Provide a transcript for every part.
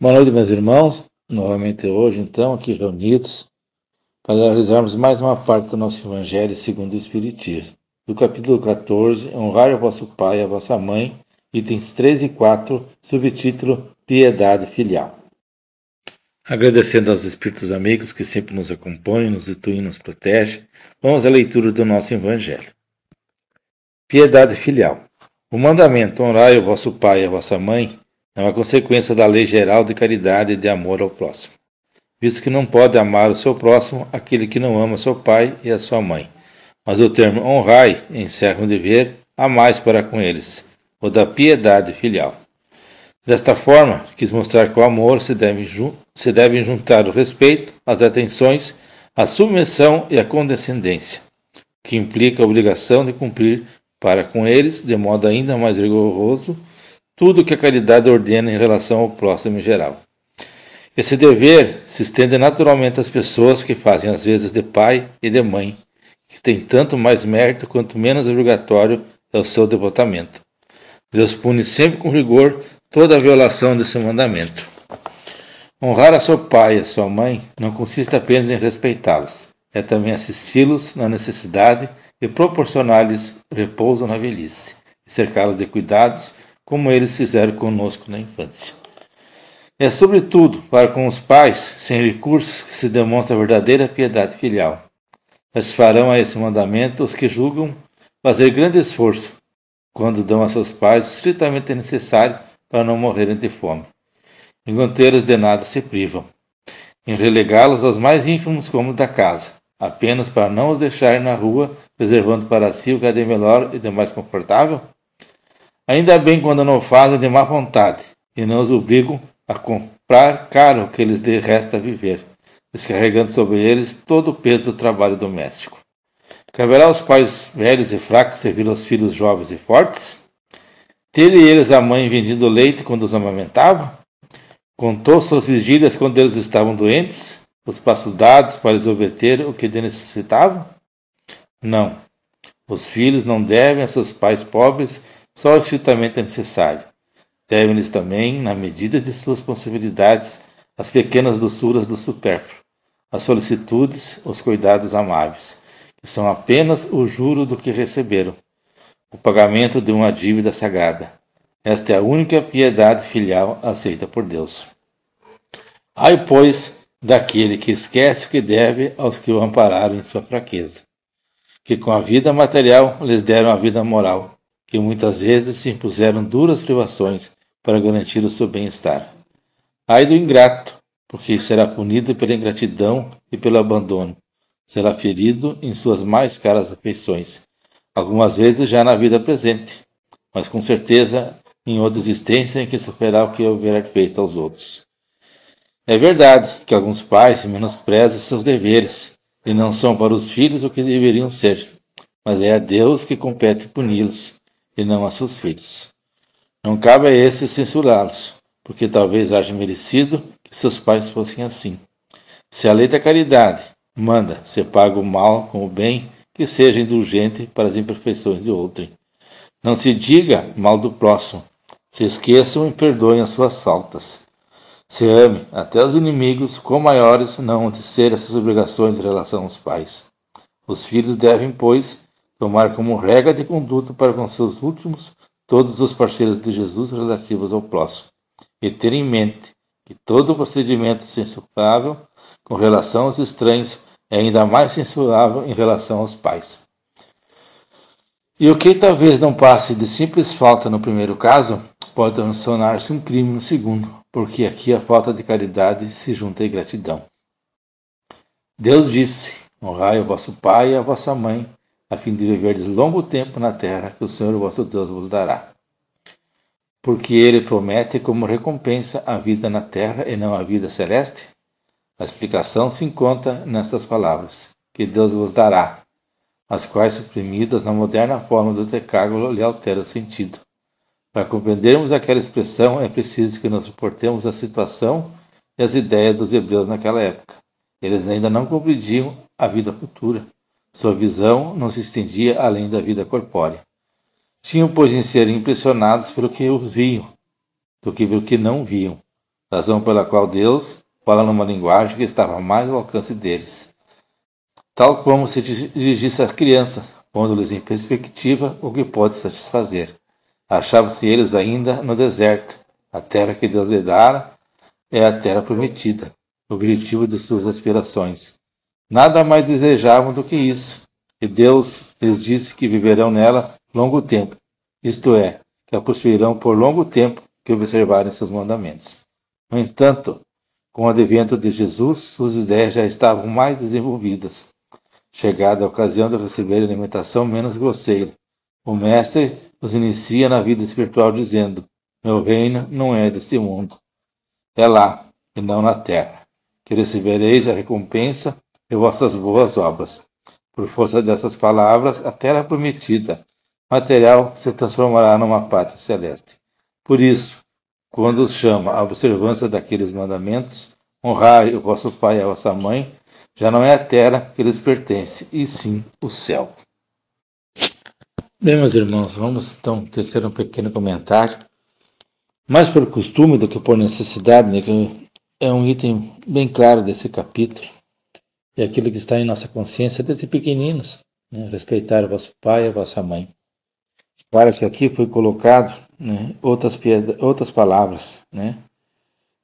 Boa noite, meus irmãos. Novamente hoje, então, aqui reunidos para realizarmos mais uma parte do nosso Evangelho segundo o Espiritismo. Do capítulo 14, Honrar o vosso pai e a vossa mãe, itens 3 e 4, subtítulo Piedade Filial. Agradecendo aos Espíritos amigos que sempre nos acompanham, nos intuem e nos protegem, vamos à leitura do nosso Evangelho. Piedade Filial. O mandamento Honrai o vosso pai e a vossa mãe é uma consequência da lei geral de caridade e de amor ao próximo, visto que não pode amar o seu próximo aquele que não ama seu pai e a sua mãe. Mas o termo honrai encerra um dever a mais para com eles, o da piedade filial. Desta forma, quis mostrar que o amor se deve, se deve juntar o respeito, as atenções, a submissão e a condescendência, que implica a obrigação de cumprir para com eles, de modo ainda mais rigoroso, tudo que a caridade ordena em relação ao próximo em geral. Esse dever se estende naturalmente às pessoas que fazem as vezes de pai e de mãe, que tem tanto mais mérito quanto menos obrigatório é o seu devotamento. Deus pune sempre com rigor toda a violação desse mandamento. Honrar a seu pai e a sua mãe não consiste apenas em respeitá-los, é também assisti-los na necessidade e proporcionar-lhes repouso na velhice, e cercá-los de cuidados como eles fizeram conosco na infância. É sobretudo para com os pais sem recursos que se demonstra a verdadeira piedade filial. Satisfarão a esse mandamento os que julgam fazer grande esforço quando dão a seus pais o estritamente necessário para não morrerem de fome, enquanto eles de nada se privam, em relegá-los aos mais ínfimos cômodos da casa, apenas para não os deixarem na rua, reservando para si o que é de melhor e de mais confortável? Ainda bem quando não fazem de má vontade e não os obrigam a comprar caro o que lhes resta viver, descarregando sobre eles todo o peso do trabalho doméstico. Caberá aos pais velhos e fracos servir aos filhos jovens e fortes? Teve eles a mãe vendido leite quando os amamentava? Contou suas vigílias quando eles estavam doentes? Os passos dados para lhes obter o que necessitavam? Não. Os filhos não devem a seus pais pobres só o estritamente necessário. Devem-lhes também, na medida de suas possibilidades, as pequenas doçuras do supérfluo, as solicitudes, os cuidados amáveis, que são apenas o juro do que receberam, o pagamento de uma dívida sagrada. Esta é a única piedade filial aceita por Deus. Ai, pois, daquele que esquece o que deve aos que o ampararam em sua fraqueza, que com a vida material lhes deram a vida moral, que muitas vezes se impuseram duras privações para garantir o seu bem-estar. Ai do ingrato, porque será punido pela ingratidão e pelo abandono. Será ferido em suas mais caras afeições, algumas vezes já na vida presente, mas com certeza em outra existência em que superar o que houver feito aos outros. É verdade que alguns pais menosprezam seus deveres e não são para os filhos o que deveriam ser, mas é a Deus que compete puni-los e não a seus filhos. Não cabe a esses censurá-los, porque talvez haja merecido que seus pais fossem assim. Se a lei da caridade manda se paga o mal com o bem, que seja indulgente para as imperfeições de outrem. Não se diga mal do próximo, se esqueçam e perdoem as suas faltas. Se ame até os inimigos, com maiores não de ser essas obrigações em relação aos pais. Os filhos devem, pois, tomar como regra de conduta para com seus últimos todos os parceiros de Jesus relativos ao próximo, e ter em mente que todo procedimento censurável com relação aos estranhos é ainda mais censurável em relação aos pais. E o que talvez não passe de simples falta no primeiro caso, pode transformar-se um crime no segundo, porque aqui a falta de caridade se junta à ingratidão. Deus disse: Honrai o vosso pai e a vossa mãe, a fim de viverdes longo tempo na terra que o Senhor vosso Deus vos dará. Porque ele promete como recompensa a vida na terra e não a vida celeste? A explicação se encontra nessas palavras, que Deus vos dará, as quais, suprimidas na moderna forma do decágulo, lhe altera o sentido. Para compreendermos aquela expressão, é preciso que nos suportemos a situação e as ideias dos hebreus naquela época. Eles ainda não compreendiam a vida futura. Sua visão não se estendia além da vida corpórea. Tinham, pois, em ser impressionados pelo que viam, do que pelo que não viam. razão pela qual Deus fala numa linguagem que estava mais ao alcance deles, tal como se dirigisse às crianças, pondo-lhes em perspectiva o que pode satisfazer. Achavam-se eles ainda no deserto. A terra que Deus lhe dara é a terra prometida, objetivo de suas aspirações. Nada mais desejavam do que isso, e Deus lhes disse que viverão nela longo tempo, isto é, que a possuirão por longo tempo que observarem seus mandamentos. No entanto, com o advento de Jesus, suas ideias já estavam mais desenvolvidas. Chegada a ocasião de receber alimentação menos grosseira, o Mestre os inicia na vida espiritual dizendo: Meu reino não é deste mundo. É lá, e não na terra, que recebereis a recompensa de vossas boas obras. Por força dessas palavras, a terra prometida, material, se transformará numa pátria celeste. Por isso, quando os chama à observância daqueles mandamentos, honrai o vosso pai e a vossa mãe, já não é a terra que lhes pertence, e sim o céu. Bem, meus irmãos, vamos então tecer um pequeno comentário, mais por costume do que por necessidade, né, que é um item bem claro desse capítulo e aquilo que está em nossa consciência desde pequeninos, né? respeitar o vosso pai e a vossa mãe. Claro que aqui foi colocado né, outras, outras palavras, né,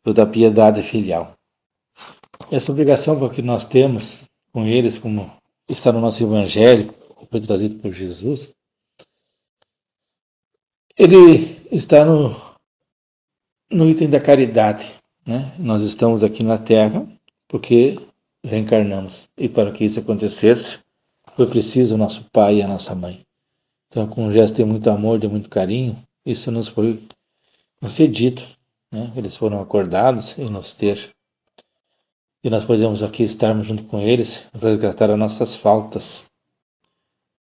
o da piedade filial. Essa obrigação que nós temos com eles, como está no nosso Evangelho, que foi trazido por Jesus, ele está no, no item da caridade. Né? Nós estamos aqui na Terra porque reencarnamos. E para que isso acontecesse, foi preciso o nosso pai e a nossa mãe. Então, com um gesto de muito amor, de muito carinho, isso nos foi concedido. Né? Eles foram acordados em nos ter. E nós podemos aqui estarmos junto com eles, resgatar as nossas faltas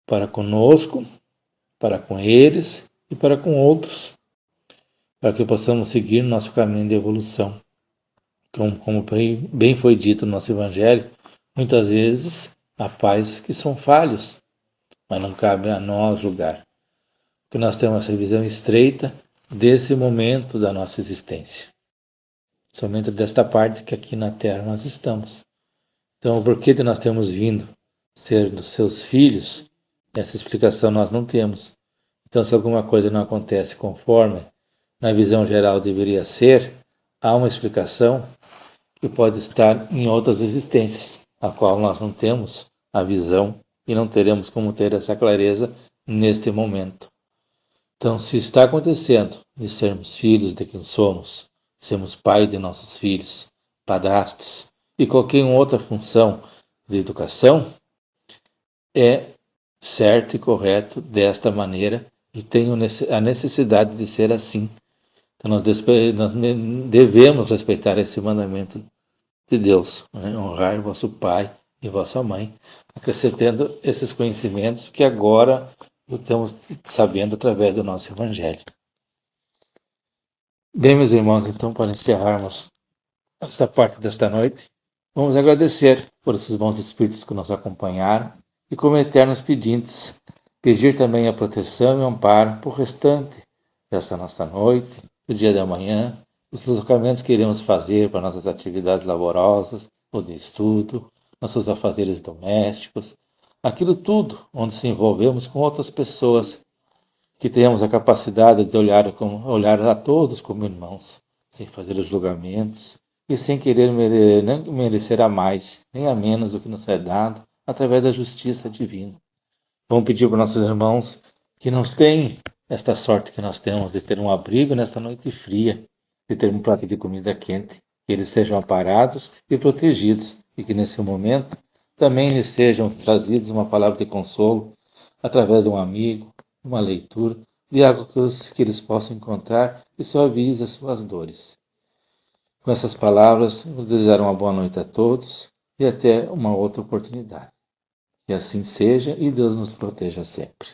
para conosco, para com eles e para com outros, para que possamos seguir nosso caminho de evolução como, como bem foi dito no nosso Evangelho, muitas vezes há pais que são falhos, mas não cabe a nós julgar. Porque nós temos essa visão estreita desse momento da nossa existência. Somente desta parte que aqui na Terra nós estamos. Então, o porquê de nós termos vindo ser dos seus filhos, essa explicação nós não temos. Então, se alguma coisa não acontece conforme na visão geral deveria ser, há uma explicação que pode estar em outras existências, a qual nós não temos a visão e não teremos como ter essa clareza neste momento. Então, se está acontecendo de sermos filhos de quem somos, sermos pai de nossos filhos, padrastos e qualquer outra função de educação, é certo e correto desta maneira e tem a necessidade de ser assim. Então, nós devemos respeitar esse mandamento de Deus, né? honrar vosso pai e vossa mãe, acrescentando esses conhecimentos que agora estamos sabendo através do nosso Evangelho. Bem, meus irmãos, então, para encerrarmos esta parte desta noite, vamos agradecer por esses bons espíritos que nos acompanharam e, como eternos pedintes, pedir também a proteção e amparo por restante desta nossa noite, do dia da manhã os deslocamentos que iremos fazer para nossas atividades laborosas ou de estudo, nossos afazeres domésticos, aquilo tudo onde se envolvemos com outras pessoas, que tenhamos a capacidade de olhar, olhar a todos como irmãos, sem fazer os julgamentos e sem querer merecer, merecer a mais nem a menos do que nos é dado através da justiça divina. Vamos pedir para nossos irmãos que nos tenham esta sorte que nós temos de ter um abrigo nesta noite fria, de ter um prato de comida quente, que eles sejam aparados e protegidos, e que nesse momento também lhes sejam trazidos uma palavra de consolo através de um amigo, uma leitura, de algo que, os, que eles possam encontrar e suavize as suas dores. Com essas palavras, vou desejar uma boa noite a todos e até uma outra oportunidade. Que assim seja e Deus nos proteja sempre.